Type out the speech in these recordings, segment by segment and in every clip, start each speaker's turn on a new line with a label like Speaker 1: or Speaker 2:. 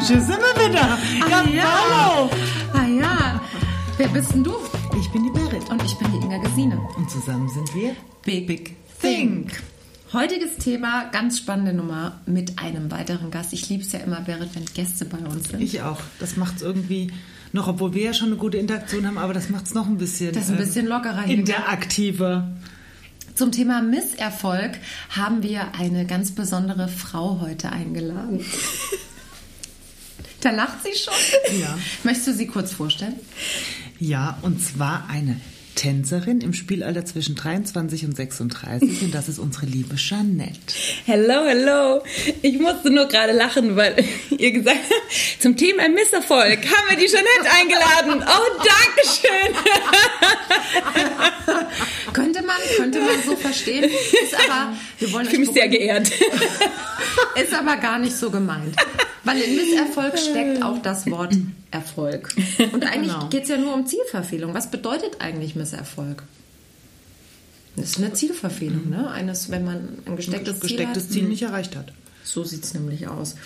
Speaker 1: Hier sind wir wieder.
Speaker 2: Ah, ja.
Speaker 1: hallo.
Speaker 2: Ah ja. Wer bist denn du?
Speaker 1: Ich bin die Berit.
Speaker 2: Und ich bin die Inga Gesine.
Speaker 1: Und zusammen sind wir
Speaker 2: Big,
Speaker 1: Big Think.
Speaker 2: Heutiges Thema, ganz spannende Nummer mit einem weiteren Gast. Ich liebe es ja immer, Berit, wenn Gäste bei uns sind.
Speaker 1: Ich auch. Das macht es irgendwie noch, obwohl wir ja schon eine gute Interaktion haben, aber das macht es noch ein bisschen,
Speaker 2: Das ist ein bisschen lockerer hier.
Speaker 1: interaktiver.
Speaker 2: Zum Thema Misserfolg haben wir eine ganz besondere Frau heute eingeladen. da lacht sie schon.
Speaker 1: Ja.
Speaker 2: Möchtest du sie kurz vorstellen?
Speaker 1: Ja, und zwar eine Tänzerin im Spielalter zwischen 23 und 36 und das ist unsere liebe Jeanette.
Speaker 3: Hello, hello. Ich musste nur gerade lachen, weil ihr gesagt habt, zum Thema Misserfolg haben wir die Jeanette eingeladen. Oh, Dankeschön.
Speaker 2: Könnte man, könnte man so verstehen. Ist aber, wir wollen
Speaker 3: Ich fühle mich sehr geehrt.
Speaker 2: Ist aber gar nicht so gemeint. Weil in Misserfolg steckt auch das Wort Erfolg. Und eigentlich
Speaker 1: Genau.
Speaker 2: geht es ja nur um Zielverfehlung. Was bedeutet eigentlich Misserfolg? Das ist eine Zielverfehlung, ne? Eines, wenn man ein gestecktes,
Speaker 1: Das gestecktes
Speaker 2: Ziel
Speaker 1: Ziel
Speaker 2: hat.
Speaker 1: nicht erreicht hat.
Speaker 2: So sieht es nämlich aus.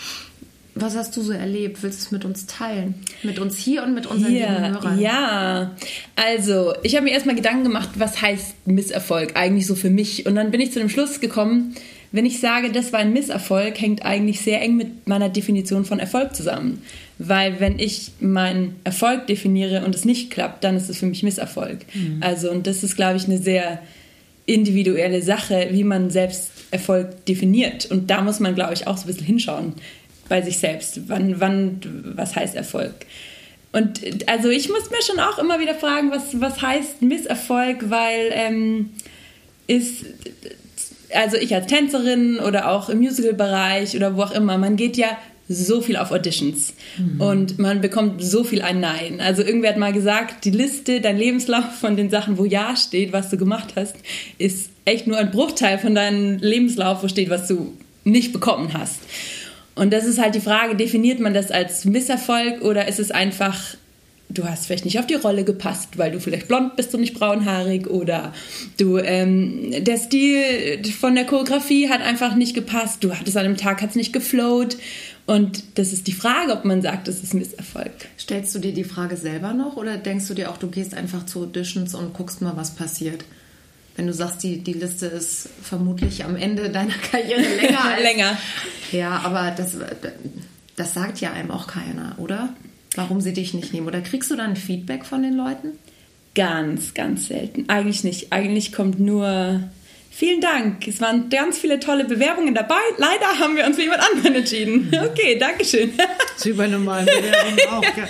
Speaker 2: Was hast du so erlebt? Willst du es mit uns teilen? Mit uns hier und mit unseren
Speaker 3: Ja,
Speaker 2: Hörern?
Speaker 3: ja. Also, ich habe mir erstmal Gedanken gemacht, was heißt Misserfolg eigentlich so für mich? Und dann bin ich zu dem Schluss gekommen, wenn ich sage, das war ein Misserfolg, hängt eigentlich sehr eng mit meiner Definition von Erfolg zusammen. Weil wenn ich meinen Erfolg definiere und es nicht klappt, dann ist es für mich Misserfolg. Also, und das ist, glaube ich, eine sehr individuelle Sache, wie man selbst Erfolg definiert. Und da muss man, glaube ich, auch so ein bisschen hinschauen bei sich selbst. Wann, wann, was heißt Erfolg? Und also ich muss mir schon auch immer wieder fragen, was, was heißt Misserfolg, weil ähm, ist, also ich als Tänzerin oder auch im Musical-Bereich oder wo auch immer, man geht ja so viel auf Auditions und man bekommt so viel ein Nein. Also irgendwer hat mal gesagt, die Liste, dein Lebenslauf von den Sachen, wo Ja steht, was du gemacht hast, ist echt nur ein Bruchteil von deinem Lebenslauf, wo steht, was du nicht bekommen hast. Und das ist halt die Frage, definiert man das als Misserfolg oder ist es einfach, du hast vielleicht nicht auf die Rolle gepasst, weil du vielleicht blond bist und nicht braunhaarig oder du, ähm, der Stil von der Choreografie hat einfach nicht gepasst, du hattest an einem Tag, hat es nicht geflowt und das ist die Frage, ob man sagt, das ist Misserfolg.
Speaker 2: Stellst du dir die Frage selber noch oder denkst du dir auch, du gehst einfach zu Auditions und guckst mal, was passiert? Wenn du sagst, die, die Liste ist vermutlich am Ende deiner Karriere länger.
Speaker 3: Länger.
Speaker 2: Ja, aber das, das sagt ja einem auch keiner, oder? Warum sie dich nicht nehmen. Oder kriegst du dann Feedback von den Leuten?
Speaker 3: Ganz, ganz selten. Eigentlich nicht. Eigentlich kommt nur vielen Dank. Es waren ganz viele tolle Bewerbungen dabei. Leider haben wir uns für jemand anderen entschieden. Okay, Dankeschön.
Speaker 1: Wie bei normalen Bewerbungen auch. Ja.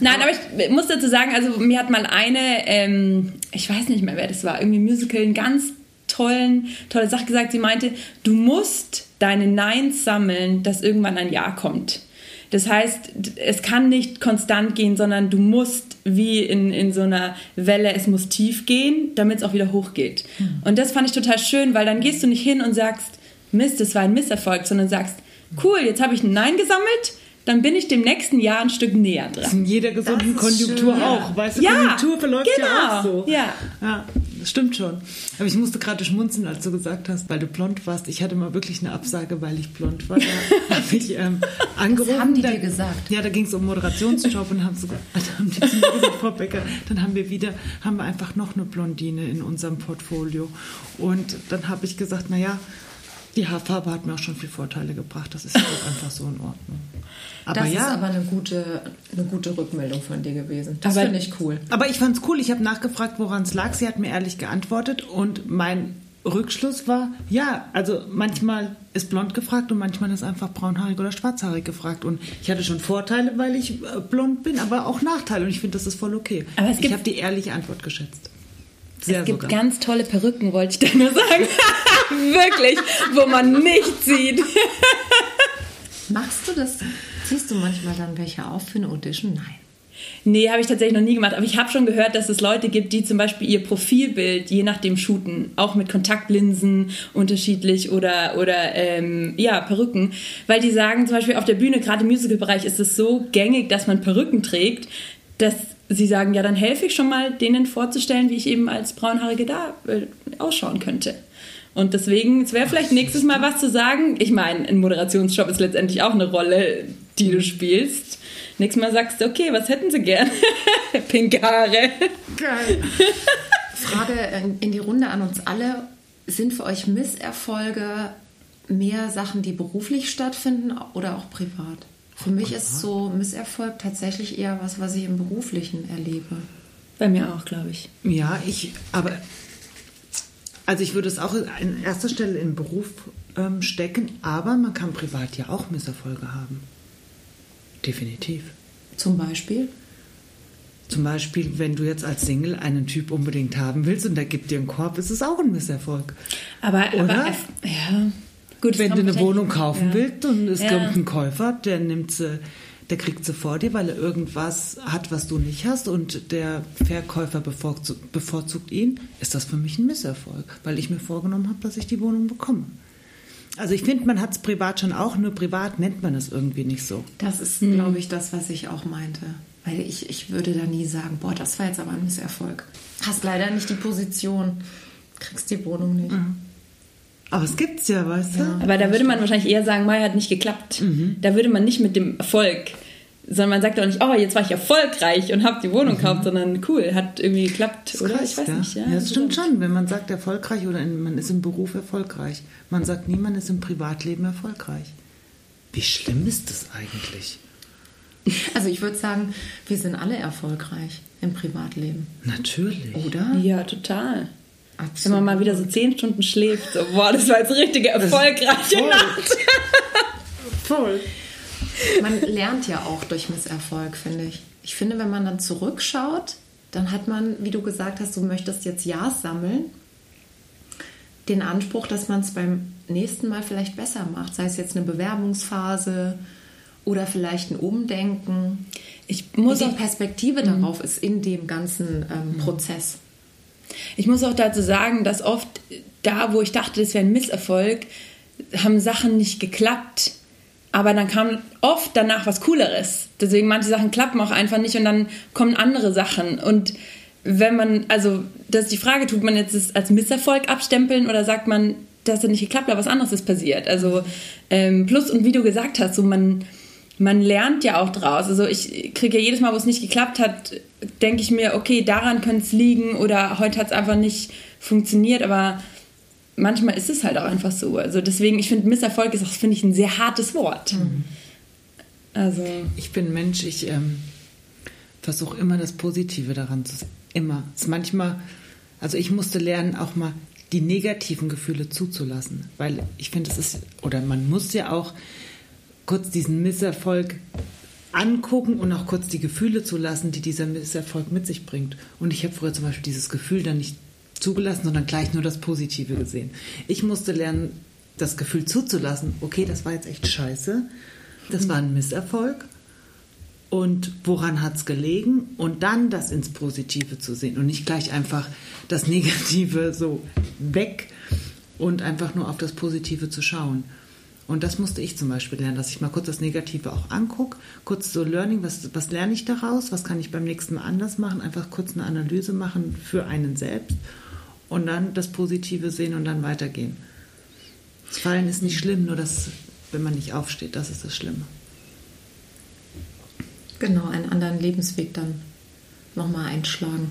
Speaker 3: Nein, aber ich muss dazu sagen, also mir hat mal eine, ähm, ich weiß nicht mehr, wer das war, irgendwie Musical, einen ganz tollen, tolle Sache gesagt. Sie meinte, du musst deine Neins sammeln, dass irgendwann ein Ja kommt. Das heißt, es kann nicht konstant gehen, sondern du musst wie in, in so einer Welle, es muss tief gehen, damit es auch wieder hoch geht. Und das fand ich total schön, weil dann gehst du nicht hin und sagst, Mist, das war ein Misserfolg, sondern sagst, cool, jetzt habe ich ein Nein gesammelt, dann bin ich dem nächsten Jahr ein Stück näher dran.
Speaker 1: In jeder gesunden
Speaker 2: Das ist
Speaker 1: Konjunktur
Speaker 2: schön.
Speaker 1: auch. Weißt du,
Speaker 3: Ja,
Speaker 1: Konjunktur verläuft ja
Speaker 3: genau.
Speaker 1: auch so.
Speaker 3: Ja.
Speaker 1: ja, das stimmt schon. Aber ich musste gerade schmunzeln, als du gesagt hast, weil du blond warst. Ich hatte mal wirklich eine Absage, weil ich blond war. Da habe ich ähm, angerufen.
Speaker 2: haben die
Speaker 1: da,
Speaker 2: dir gesagt?
Speaker 1: Ja, da ging es um Moderationsjob und haben, sogar, da haben die zu mir gesagt, Frau Becker, dann haben wir wieder, haben wir einfach noch eine Blondine in unserem Portfolio. Und dann habe ich gesagt, naja, die Haarfarbe hat mir auch schon viel Vorteile gebracht. Das ist auch einfach so in Ordnung. Aber
Speaker 2: das
Speaker 1: ja.
Speaker 2: ist aber eine gute, eine gute Rückmeldung von dir gewesen. Das finde ich cool.
Speaker 1: Aber ich fand's cool. Ich habe nachgefragt, woran es lag. Sie hat mir ehrlich geantwortet und mein Rückschluss war, ja, also manchmal ist blond gefragt und manchmal ist einfach braunhaarig oder schwarzhaarig gefragt. Und ich hatte schon Vorteile, weil ich äh, blond bin, aber auch Nachteile. Und ich finde, das ist voll okay.
Speaker 3: Aber es
Speaker 1: ich habe die ehrliche Antwort geschätzt. Sehr
Speaker 3: Es gibt
Speaker 1: sogar.
Speaker 3: ganz tolle Perücken, wollte ich da nur sagen. Wirklich, wo man nichts sieht.
Speaker 2: Machst du das? Ziehst du manchmal dann welche auf für eine Audition? Nein.
Speaker 3: Nee, habe ich tatsächlich noch nie gemacht. Aber ich habe schon gehört, dass es Leute gibt, die zum Beispiel ihr Profilbild je nachdem shooten. Auch mit Kontaktlinsen unterschiedlich oder, oder ähm, ja, Perücken. Weil die sagen zum Beispiel auf der Bühne, gerade im Musicalbereich, ist es so gängig, dass man Perücken trägt, dass sie sagen, ja, dann helfe ich schon mal, denen vorzustellen, wie ich eben als Braunhaarige da äh, ausschauen könnte. Und deswegen, es wäre vielleicht nächstes Mal was zu sagen. Ich meine, ein Moderationsjob ist letztendlich auch eine Rolle, die du spielst. Nächstes Mal sagst du, okay, was hätten sie gern? Pinke Haare.
Speaker 1: Geil.
Speaker 2: Frage in die Runde an uns alle. Sind für euch Misserfolge mehr Sachen, die beruflich stattfinden oder auch privat? Für mich ist so Misserfolg tatsächlich eher was, was ich im Beruflichen erlebe.
Speaker 3: Bei mir auch, glaube ich.
Speaker 1: Ja, ich, aber also ich würde es auch an erster Stelle in Beruf ähm, stecken, aber man kann privat ja auch Misserfolge haben. Definitiv.
Speaker 2: Zum Beispiel?
Speaker 1: Zum Beispiel, wenn du jetzt als Single einen Typ unbedingt haben willst und der gibt dir einen Korb, ist es auch ein Misserfolg.
Speaker 3: Aber,
Speaker 1: Oder?
Speaker 3: aber ja. Gut,
Speaker 1: wenn du eine Wohnung kaufen
Speaker 3: ja.
Speaker 1: willst und es
Speaker 3: Ja.
Speaker 1: kommt ein Käufer, der nimmt sie, der kriegt sie vor dir, weil er irgendwas hat, was du nicht hast und der Verkäufer bevorzugt, bevorzugt ihn, ist das für mich ein Misserfolg, weil ich mir vorgenommen habe, dass ich die Wohnung bekomme. Also ich finde, man hat es privat schon auch, nur privat nennt man es irgendwie nicht so.
Speaker 2: Das ist, glaube ich, das, was ich auch meinte. Weil ich, ich würde da nie sagen, boah, das war jetzt aber ein Misserfolg. Hast leider nicht die Position, kriegst die Wohnung nicht.
Speaker 1: Aber es gibt's ja, weißt du?
Speaker 3: Aber da würde man wahrscheinlich eher sagen, Mai hat nicht geklappt. Da würde man nicht mit dem Erfolg, sondern man sagt auch nicht, oh, jetzt war ich erfolgreich und habe die Wohnung gekauft, sondern cool, hat irgendwie geklappt,
Speaker 1: Das
Speaker 3: oder?
Speaker 1: reicht,
Speaker 3: ich weiß
Speaker 1: ja.
Speaker 3: nicht. Ja,
Speaker 1: Ja, das stimmt schon, wenn man sagt erfolgreich oder in, man ist im Beruf erfolgreich. Man sagt nie, man ist im Privatleben erfolgreich. Wie schlimm ist das eigentlich?
Speaker 2: Also ich würde sagen, wir sind alle erfolgreich im Privatleben.
Speaker 1: Natürlich.
Speaker 2: Oder?
Speaker 3: Ja, total. Wenn
Speaker 2: Absolut.
Speaker 3: man mal wieder so zehn Stunden schläft, so, boah, das war jetzt richtige erfolgreiche
Speaker 1: voll.
Speaker 3: Nacht.
Speaker 1: Voll.
Speaker 2: Man lernt ja auch durch Misserfolg, finde ich. Ich finde, wenn man dann zurückschaut, dann hat man, wie du gesagt hast, du möchtest jetzt Ja's sammeln, den Anspruch, dass man es beim nächsten Mal vielleicht besser macht. Sei es jetzt eine Bewerbungsphase oder vielleicht ein Umdenken.
Speaker 3: Ich muss
Speaker 2: die
Speaker 3: auch
Speaker 2: Perspektive darauf ist in dem ganzen ähm, Prozess.
Speaker 3: Ich muss auch dazu sagen, dass oft da, wo ich dachte, das wäre ein Misserfolg, haben Sachen nicht geklappt. Aber dann kam oft danach was Cooleres. Deswegen manche Sachen klappen auch einfach nicht und dann kommen andere Sachen. Und wenn man, also das ist die Frage, tut man jetzt das als Misserfolg abstempeln oder sagt man, das hat nicht geklappt, aber was anderes ist passiert. Also ähm, plus und wie du gesagt hast, so man man lernt ja auch draus. Also ich kriege ja jedes Mal, wo es nicht geklappt hat, denke ich mir, okay, daran könnte es liegen oder heute hat es einfach nicht funktioniert, aber manchmal ist es halt auch einfach so. Also deswegen, ich finde, Misserfolg ist auch, finde ich, ein sehr hartes Wort. Also,
Speaker 1: Ich bin Mensch, ich ähm, versuche immer das Positive daran zu sehen. Immer. Es ist manchmal, also ich musste lernen, auch mal die negativen Gefühle zuzulassen. Weil ich finde, es ist, oder man muss ja auch kurz diesen Misserfolg angucken und auch kurz die Gefühle zulassen, die dieser Misserfolg mit sich bringt. Und ich habe früher zum Beispiel dieses Gefühl dann nicht zugelassen, sondern gleich nur das Positive gesehen. Ich musste lernen, das Gefühl zuzulassen, okay, das war jetzt echt scheiße, das war ein Misserfolg und woran hat es gelegen und dann das ins Positive zu sehen und nicht gleich einfach das Negative so weg und einfach nur auf das Positive zu schauen. Und das musste ich zum Beispiel lernen, dass ich mal kurz das Negative auch angucke, kurz so Learning, was, was lerne ich daraus, was kann ich beim nächsten Mal anders machen, einfach kurz eine Analyse machen für einen selbst und dann das Positive sehen und dann weitergehen. Das Fallen ist nicht schlimm, nur das, wenn man nicht aufsteht, das ist das Schlimme.
Speaker 2: Genau, einen anderen Lebensweg dann nochmal einschlagen.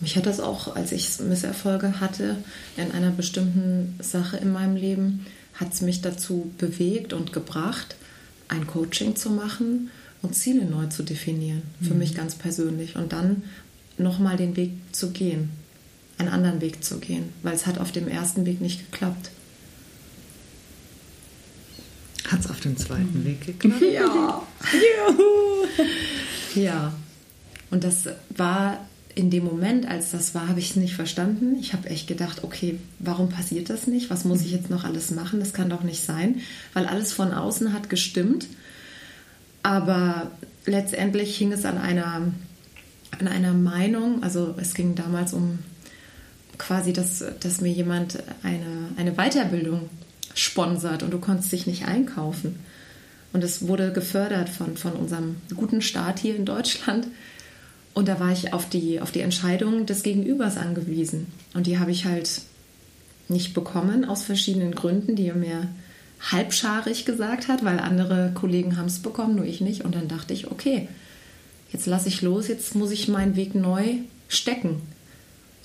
Speaker 2: Mich hat das auch, als ich Misserfolge hatte in einer bestimmten Sache in meinem Leben, hat es mich dazu bewegt und gebracht, ein Coaching zu machen und Ziele neu zu definieren, für mich ganz persönlich. Und dann nochmal den Weg zu gehen, einen anderen Weg zu gehen, weil es hat auf dem ersten Weg nicht geklappt.
Speaker 1: Hat es auf dem zweiten Weg geklappt?
Speaker 2: Ja. Ja. Und das war in dem Moment, als das war, habe ich es nicht verstanden. Ich habe echt gedacht, okay, warum passiert das nicht? Was muss ich jetzt noch alles machen? Das kann doch nicht sein, weil alles von außen hat gestimmt. Aber letztendlich hing es an einer, an einer Meinung. Also es ging damals um quasi, dass, dass mir jemand eine, eine Weiterbildung sponsert und du konntest dich nicht einkaufen. Und es wurde gefördert von, von unserem guten Staat hier in Deutschland. Und da war ich auf die, auf die Entscheidung des Gegenübers angewiesen. Und die habe ich halt nicht bekommen, aus verschiedenen Gründen, die er mir halbscharig gesagt hat, weil andere Kollegen haben es bekommen, nur ich nicht. Und dann dachte ich, okay, jetzt lasse ich los, jetzt muss ich meinen Weg neu stecken.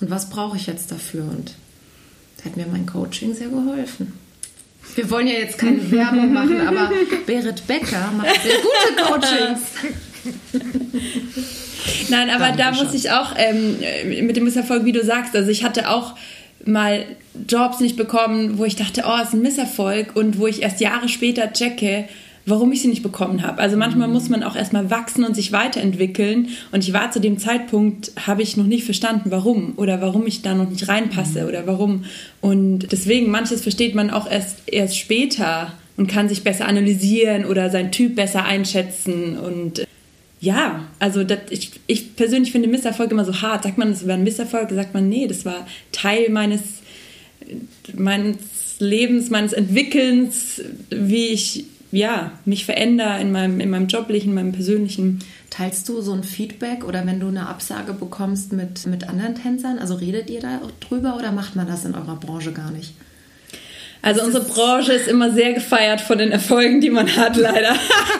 Speaker 2: Und was brauche ich jetzt dafür? Und da hat mir mein Coaching sehr geholfen. Wir wollen ja jetzt keine Werbung machen, aber Berit Becker macht sehr gute Coachings.
Speaker 3: Nein, aber da muss ich auch ähm, mit dem Misserfolg, wie du sagst, also ich hatte auch mal Jobs nicht bekommen, wo ich dachte, oh, ist ein Misserfolg und wo ich erst Jahre später checke, warum ich sie nicht bekommen habe. Also manchmal muss man auch erstmal wachsen und sich weiterentwickeln. Und ich war zu dem Zeitpunkt, habe ich noch nicht verstanden, warum oder warum ich da noch nicht reinpasse oder warum. Und deswegen, manches versteht man auch erst, erst später und kann sich besser analysieren oder sein Typ besser einschätzen. Und ja, also das, ich, ich persönlich finde Misserfolg immer so hart. Sagt man, es war ein Misserfolg, sagt man, nee, das war Teil meines, meines Lebens, meines Entwickelns, wie ich ja, mich verändere in meinem, in meinem joblichen, in meinem persönlichen.
Speaker 2: Teilst du so ein Feedback oder wenn du eine Absage bekommst mit, mit anderen Tänzern? Also redet ihr da drüber oder macht man das in eurer Branche gar nicht?
Speaker 3: Also unsere Branche ist immer sehr gefeiert von den Erfolgen, die man hat, leider.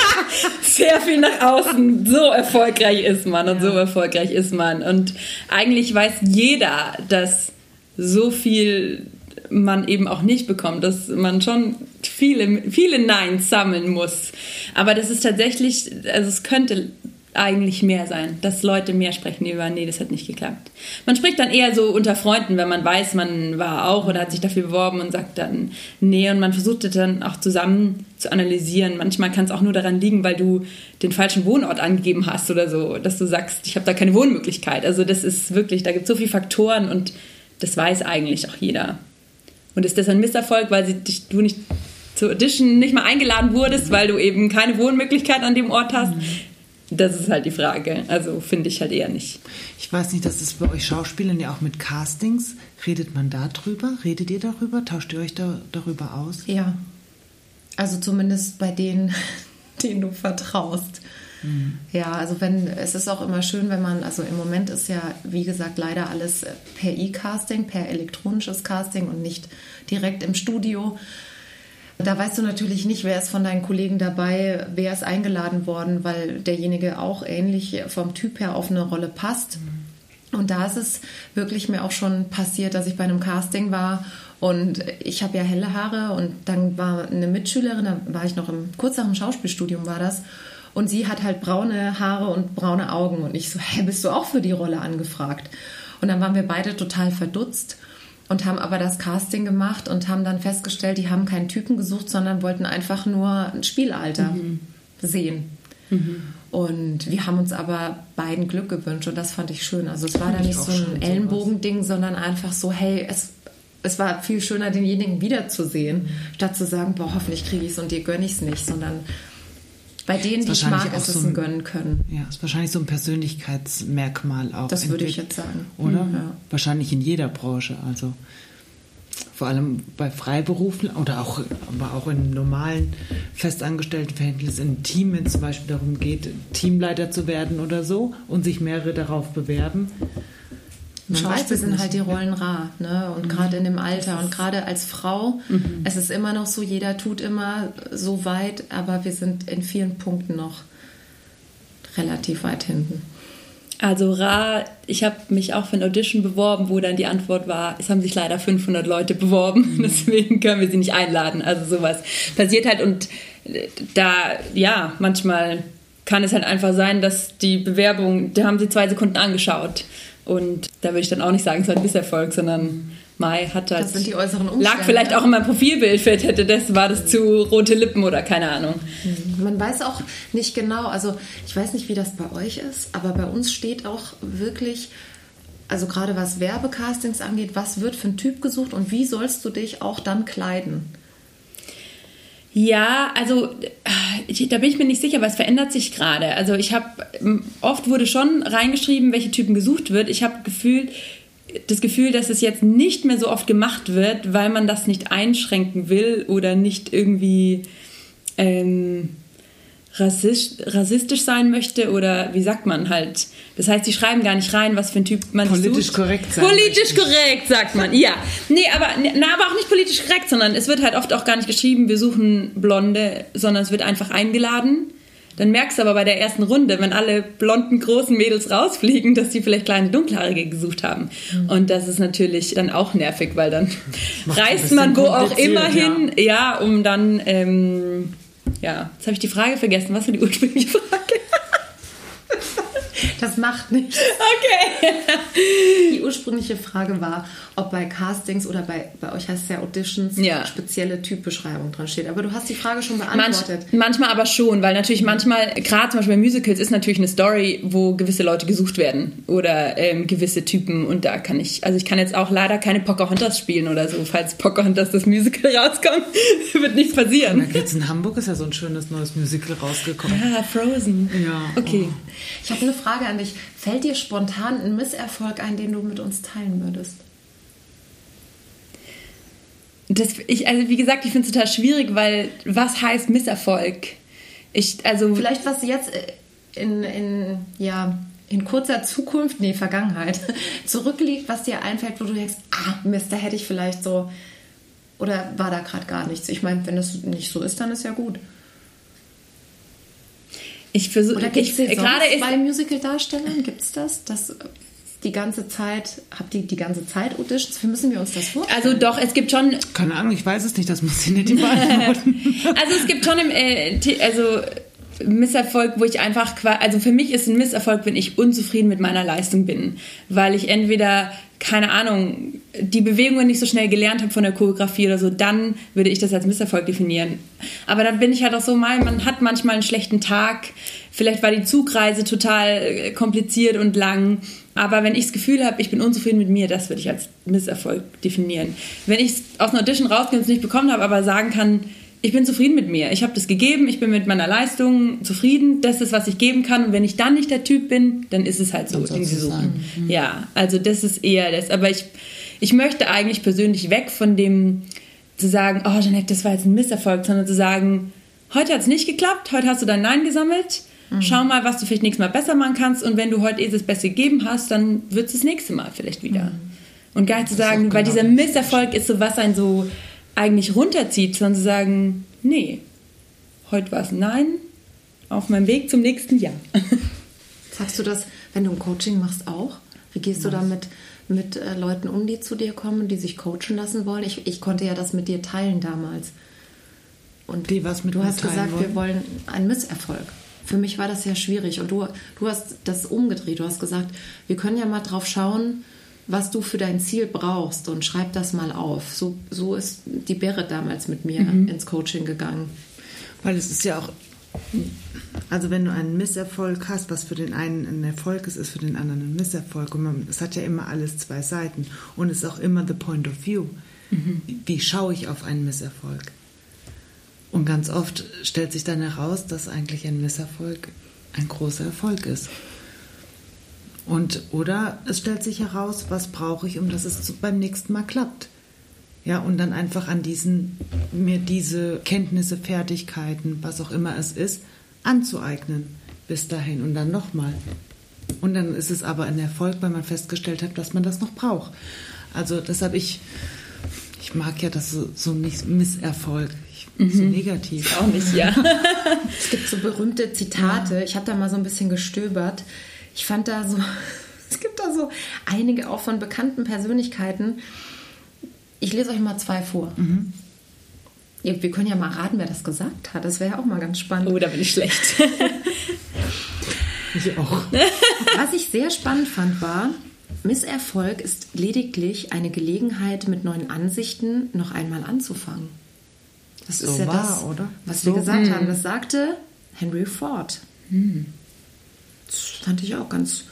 Speaker 3: sehr viel nach außen. So erfolgreich ist man und ja. so erfolgreich ist man. Und eigentlich weiß jeder, dass so viel man eben auch nicht bekommt, dass man schon viele, viele Neins sammeln muss. Aber das ist tatsächlich, also es könnte eigentlich mehr sein, dass Leute mehr sprechen über, nee, das hat nicht geklappt. Man spricht dann eher so unter Freunden, wenn man weiß, man war auch oder hat sich dafür beworben und sagt dann nee und man versucht dann auch zusammen zu analysieren. Manchmal kann es auch nur daran liegen, weil du den falschen Wohnort angegeben hast oder so, dass du sagst, ich habe da keine Wohnmöglichkeit. Also das ist wirklich, da gibt es so viele Faktoren und das weiß eigentlich auch jeder. Und ist das ein Misserfolg, weil sie dich, du nicht zur Audition nicht mal eingeladen wurdest, weil du eben keine Wohnmöglichkeit an dem Ort hast? Das ist halt die Frage. Also finde ich halt eher nicht.
Speaker 1: Ich weiß nicht, das ist bei euch Schauspielern ja auch mit Castings. Redet man da drüber? Redet ihr darüber? Tauscht ihr euch da, darüber aus?
Speaker 2: Ja. Also zumindest bei denen, denen du vertraust. Ja, also wenn es ist auch immer schön, wenn man, also im Moment ist ja, wie gesagt, leider alles per E-Casting, per elektronisches Casting und nicht direkt im Studio. Da weißt du natürlich nicht, wer ist von deinen Kollegen dabei, wer ist eingeladen worden, weil derjenige auch ähnlich vom Typ her auf eine Rolle passt. Und da ist es wirklich mir auch schon passiert, dass ich bei einem Casting war und ich habe ja helle Haare und dann war eine Mitschülerin, da war ich noch im kurz nach dem Schauspielstudium war das und sie hat halt braune Haare und braune Augen. Und ich so, hä, bist du auch für die Rolle angefragt? Und dann waren wir beide total verdutzt und haben aber das Casting gemacht und haben dann festgestellt, die haben keinen Typen gesucht, sondern wollten einfach nur ein Spielalter mhm. sehen. Mhm. Und wir haben uns aber beiden Glück gewünscht und das fand ich schön. Also es war da nicht so ein Ellenbogending, sondern einfach so, hey, es, es war viel schöner, denjenigen wiederzusehen, statt zu sagen, boah, hoffentlich kriege ich es und dir gönne ich es nicht, sondern bei denen, die ich mag, ist es so ein Gönnen können.
Speaker 1: Ja, ist wahrscheinlich so ein Persönlichkeitsmerkmal auch.
Speaker 2: Das würde ich jetzt sagen.
Speaker 1: Oder? Mhm, ja. Wahrscheinlich in jeder Branche. Also vor allem bei Freiberufen oder auch, aber auch in normalen festangestellten Verhältnissen, in Team, wenn es zum Beispiel darum geht, Teamleiter zu werden oder so und sich mehrere darauf bewerben,
Speaker 2: weiß, es sind halt die Rollen rar, ne? Und mhm. gerade in dem Alter und gerade als Frau, mhm. es ist immer noch so, jeder tut immer so weit, aber wir sind in vielen Punkten noch relativ weit hinten.
Speaker 3: Also rar, ich habe mich auch für ein Audition beworben, wo dann die Antwort war, es haben sich leider 500 Leute beworben, mhm. deswegen können wir sie nicht einladen. Also sowas passiert halt und äh, da, ja, manchmal kann es halt einfach sein, dass die Bewerbung, da haben sie zwei Sekunden angeschaut und da würde ich dann auch nicht sagen, es war ein Misserfolg, sondern Mai hat halt.
Speaker 2: Das sind die äußeren Umstände.
Speaker 3: Lag vielleicht auch in meinem Profilbild, vielleicht hätte das, war das zu rote Lippen oder keine Ahnung.
Speaker 2: Mhm. Man weiß auch nicht genau, also ich weiß nicht, wie das bei euch ist, aber bei uns steht auch wirklich, also gerade was Werbecastings angeht, was wird für ein Typ gesucht und wie sollst du dich auch dann kleiden?
Speaker 3: Ja, also da bin ich mir nicht sicher, es verändert sich gerade. Also ich habe oft wurde schon reingeschrieben, welche Typen gesucht wird. Ich habe Gefühl, das Gefühl, dass es jetzt nicht mehr so oft gemacht wird, weil man das nicht einschränken will oder nicht irgendwie ähm, rassistisch sein möchte oder wie sagt man halt. Das heißt, sie schreiben gar nicht rein, was für ein Typ man
Speaker 1: Politisch
Speaker 3: sucht.
Speaker 1: korrekt sein
Speaker 3: Politisch
Speaker 1: möchte.
Speaker 3: korrekt, sagt man. Ja. Nee, aber, na, aber auch nicht politisch korrekt, sondern es wird halt oft auch gar nicht geschrieben, wir suchen Blonde, sondern es wird einfach eingeladen. Dann merkst du aber bei der ersten Runde, wenn alle blonden, großen Mädels rausfliegen, dass die vielleicht kleine, dunkelhaarige gesucht haben. Und das ist natürlich dann auch nervig, weil dann reist man wo auch immer hin, ja, um dann, ähm, ja, jetzt habe ich die Frage vergessen. Was war die ursprüngliche Frage?
Speaker 2: Das macht nichts.
Speaker 3: Okay.
Speaker 2: Die ursprüngliche Frage war, ob bei Castings oder bei, bei euch heißt es ja Auditions
Speaker 3: Ja.
Speaker 2: spezielle Typbeschreibung dran steht. Aber du hast die Frage schon
Speaker 3: Manch,
Speaker 2: beantwortet.
Speaker 3: manchmal aber schon, weil natürlich manchmal, gerade zum Beispiel bei Musicals, ist natürlich eine Story, wo gewisse Leute gesucht werden oder ähm, gewisse Typen und da kann ich, also ich kann jetzt auch leider keine Pocahontas spielen oder so, falls Pocahontas das Musical rauskommt, wird nichts passieren.
Speaker 1: Jetzt in Hamburg ist ja so ein schönes neues Musical rausgekommen.
Speaker 3: Ah, Frozen.
Speaker 1: Ja.
Speaker 3: Okay.
Speaker 2: Ich habe eine Frage an dich. Fällt dir spontan ein Misserfolg ein, den du mit uns teilen würdest?
Speaker 3: Das, ich, also wie gesagt, ich finde es total schwierig, weil was heißt Misserfolg? Ich, also
Speaker 2: Vielleicht was jetzt äh, in, in, ja, in kurzer Zukunft, nee, Vergangenheit, zurückliegt, was dir einfällt, wo du denkst, ah, Mist, da hätte ich vielleicht so. Oder war da gerade gar nichts? Ich meine, wenn das nicht so ist, dann ist ja gut.
Speaker 3: ich versuche,
Speaker 2: Oder gibt es
Speaker 3: gerade
Speaker 2: bei Musical-Darstellern? Gibt es das? Das die ganze Zeit, habt ihr die ganze Zeit Auditions? Wie müssen wir uns das vorstellen?
Speaker 3: also doch, es gibt schon
Speaker 1: Keine Ahnung, ich weiß es nicht, das muss ich nicht beantworten.
Speaker 3: Also es gibt schon im, äh, also Misserfolg, wo ich einfach, also für mich ist ein Misserfolg, wenn ich unzufrieden mit meiner Leistung bin, weil ich entweder keine Ahnung, die Bewegungen nicht so schnell gelernt habe von der Choreografie oder so, dann würde ich das als Misserfolg definieren. Aber dann bin ich halt auch so man hat manchmal einen schlechten Tag, vielleicht war die Zugreise total äh, kompliziert und lang, aber wenn ich das Gefühl habe, ich bin unzufrieden mit mir, das würde ich als Misserfolg definieren. Wenn ich aus einer Audition rausgehe und es nicht bekommen habe, aber sagen kann, ich bin zufrieden mit mir. Ich habe das gegeben, ich bin mit meiner Leistung zufrieden, das ist, was ich geben kann. Und wenn ich dann nicht der Typ bin, dann ist es halt so. Irgendwie
Speaker 1: so
Speaker 3: so.
Speaker 1: sein.
Speaker 3: Ja, also das ist eher das. Aber ich, ich möchte eigentlich persönlich weg von dem zu sagen, oh Jeanette, das war jetzt ein Misserfolg, sondern zu sagen, heute hat es nicht geklappt, heute hast du dein Nein gesammelt. Schau mal, was du vielleicht nächstes Mal besser machen kannst. Und wenn du heute eh das Beste gegeben hast, dann wird es das nächste Mal vielleicht wieder. Und gar nicht zu sagen, weil
Speaker 1: genau
Speaker 3: dieser. Misserfolg ist so, was einen so eigentlich runterzieht, sondern zu sagen, nee, heute war es Nein, auf meinem Weg zum nächsten Jahr.
Speaker 2: Sagst du das, wenn du ein Coaching machst, auch? Wie gehst du damit mit äh, Leuten um, die zu dir kommen, die sich coachen lassen wollen? Ich, ich konnte ja das mit dir teilen damals. Und
Speaker 1: Die was mit
Speaker 2: du hast gesagt,
Speaker 1: wollen?
Speaker 2: wir wollen einen Misserfolg. Für mich war das ja schwierig und du, du hast das umgedreht. Du hast gesagt, wir können ja mal drauf schauen, was du für dein Ziel brauchst und schreib das mal auf. So, so ist die Berit damals mit mir
Speaker 1: Mhm.
Speaker 2: ins Coaching gegangen.
Speaker 1: Weil es ist ja auch, also wenn du einen Misserfolg hast, was für den einen ein Erfolg ist, ist für den anderen ein Misserfolg. Und es hat ja immer alles zwei Seiten. Und es ist auch immer the point of view. Wie schaue ich auf einen Misserfolg? Und ganz oft stellt sich dann heraus, dass eigentlich ein Misserfolg ein großer Erfolg ist. Und oder es stellt sich heraus, was brauche ich, um dass es beim nächsten Mal klappt. Ja, und dann einfach an diesen, mir diese Kenntnisse, Fertigkeiten, was auch immer es ist, anzueignen bis dahin und dann nochmal. Und dann ist es aber ein Erfolg, weil man festgestellt hat, dass man das noch braucht. Also das habe ich, ich mag ja das so, so nicht Misserfolg, ich, so negativ.
Speaker 3: Auch nicht, ja.
Speaker 2: Es gibt so berühmte Zitate. Ich habe da mal so ein bisschen gestöbert. Ich fand da so, es gibt da so einige auch von bekannten Persönlichkeiten. Ich lese euch mal zwei vor. Ihr- Wir können ja mal raten, wer das gesagt hat. Das wäre ja auch mal ganz spannend.
Speaker 3: Oh, da bin ich schlecht.
Speaker 1: Ich auch.
Speaker 2: Was ich sehr spannend fand, war, Misserfolg ist lediglich eine Gelegenheit, mit neuen Ansichten noch einmal anzufangen. Das ist
Speaker 1: So
Speaker 2: ja
Speaker 1: wahr,
Speaker 2: das,
Speaker 1: oder?
Speaker 2: was
Speaker 1: So-
Speaker 2: wir gesagt haben. Das sagte Henry Ford. Das fand ich auch ganz,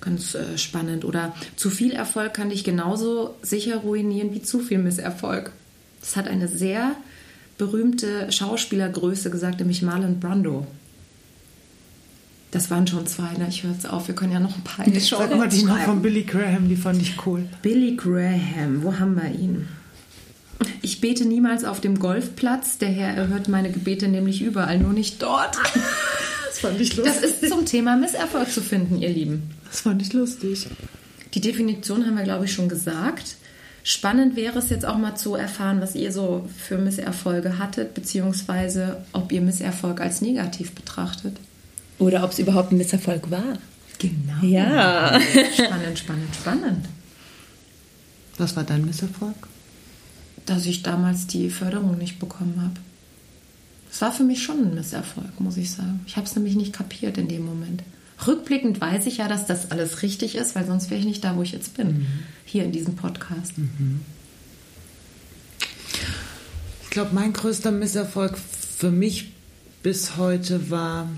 Speaker 2: ganz äh, spannend. Oder zu viel Erfolg kann dich genauso sicher ruinieren wie zu viel Misserfolg. Das hat eine sehr berühmte Schauspielergröße gesagt, nämlich Marlon Brando. Das waren schon zwei, ne? Ich höre jetzt auf, wir können ja noch ein paar Show
Speaker 1: Sag mal die noch von Billy Graham, die fand ich cool.
Speaker 2: Billy Graham, wo haben wir ihn? Ich bete niemals auf dem Golfplatz. Der Herr erhört meine Gebete nämlich überall, nur nicht dort.
Speaker 1: Das fand ich
Speaker 2: Das ist zum Thema Misserfolg zu finden, ihr Lieben.
Speaker 1: Das fand ich lustig.
Speaker 2: Die Definition haben wir, glaube ich, schon gesagt. Spannend wäre es jetzt auch mal zu erfahren, was ihr so für Misserfolge hattet, beziehungsweise ob ihr Misserfolg als negativ betrachtet.
Speaker 3: Oder ob es überhaupt ein Misserfolg war.
Speaker 2: Genau.
Speaker 3: Ja.
Speaker 2: Spannend, spannend, spannend.
Speaker 1: Was war dein Misserfolg?
Speaker 2: Dass ich damals die Förderung nicht bekommen habe. Das war für mich schon ein Misserfolg, muss ich sagen. Ich habe es nämlich nicht kapiert in dem Moment. Rückblickend weiß ich ja, dass das alles richtig ist, weil sonst wäre ich nicht da, wo ich jetzt bin. Hier in diesem Podcast.
Speaker 1: Ich glaube, mein größter Misserfolg für mich bis heute war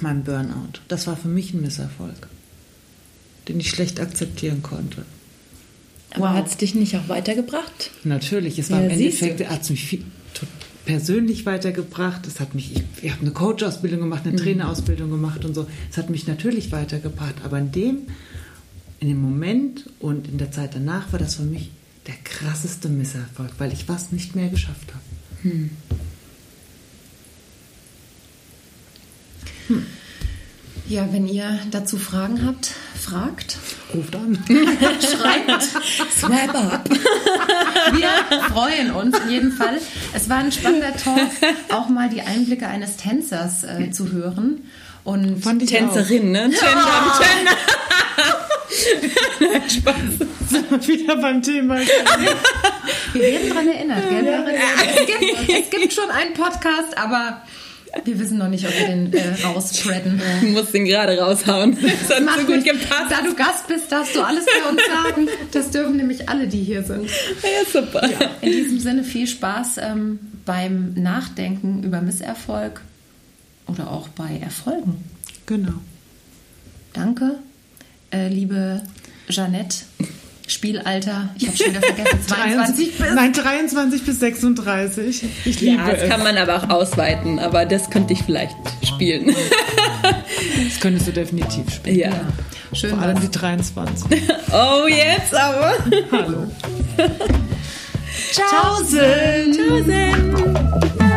Speaker 1: mein Burnout. Das war für mich ein Misserfolg, den ich schlecht akzeptieren konnte.
Speaker 3: Aber hat es dich nicht auch weitergebracht?
Speaker 1: Natürlich, es war
Speaker 3: Ja,
Speaker 1: im
Speaker 3: siehst du.
Speaker 1: Endeffekt, hat es mich viel, persönlich weitergebracht. Es hat mich, ich, ich habe eine Coach-Ausbildung gemacht, eine Trainerausbildung gemacht und so. Es hat mich natürlich weitergebracht. Aber in dem, in dem Moment und in der Zeit danach war das für mich der krasseste Misserfolg, weil ich was nicht mehr geschafft habe.
Speaker 2: Ja, wenn ihr dazu Fragen habt, fragt.
Speaker 1: Ruft an.
Speaker 2: Schreibt.
Speaker 3: Snap up.
Speaker 2: Wir freuen uns in jedem Fall. Es war ein spannender Talk, auch mal die Einblicke eines Tänzers äh, zu hören. Und
Speaker 1: Fand ich
Speaker 3: Tänzerin, ne? Gender, Gender.
Speaker 1: auch. Sind wir wieder beim Thema.
Speaker 2: wir werden daran erinnert, gell? Es, gibt, es gibt schon einen Podcast, aber wir wissen noch nicht, ob wir den äh, rausspreaden.
Speaker 3: Du musst den gerade raushauen. Das hat so
Speaker 2: Macht
Speaker 3: gut
Speaker 2: nichts.
Speaker 3: gepasst.
Speaker 2: Da du Gast bist, darfst du alles bei uns sagen. Das dürfen nämlich alle, die hier sind.
Speaker 3: Ja, super.
Speaker 2: In diesem Sinne viel Spaß ähm, beim Nachdenken über Misserfolg oder auch bei Erfolgen.
Speaker 1: Genau.
Speaker 2: Danke, äh, liebe Jeanette. Spielalter, ich habe schon wieder vergessen, 22 bis.
Speaker 1: Nein, 23 bis 36. Ich liebe
Speaker 3: Ja, das
Speaker 1: es.
Speaker 3: kann man aber auch ausweiten, aber das könnte ich vielleicht spielen.
Speaker 1: Das könntest du definitiv spielen.
Speaker 3: Ja.
Speaker 2: Schön
Speaker 1: Vor allem die 23.
Speaker 3: Oh, jetzt aber.
Speaker 1: Hallo.
Speaker 3: Tschaußen. Tschaußen.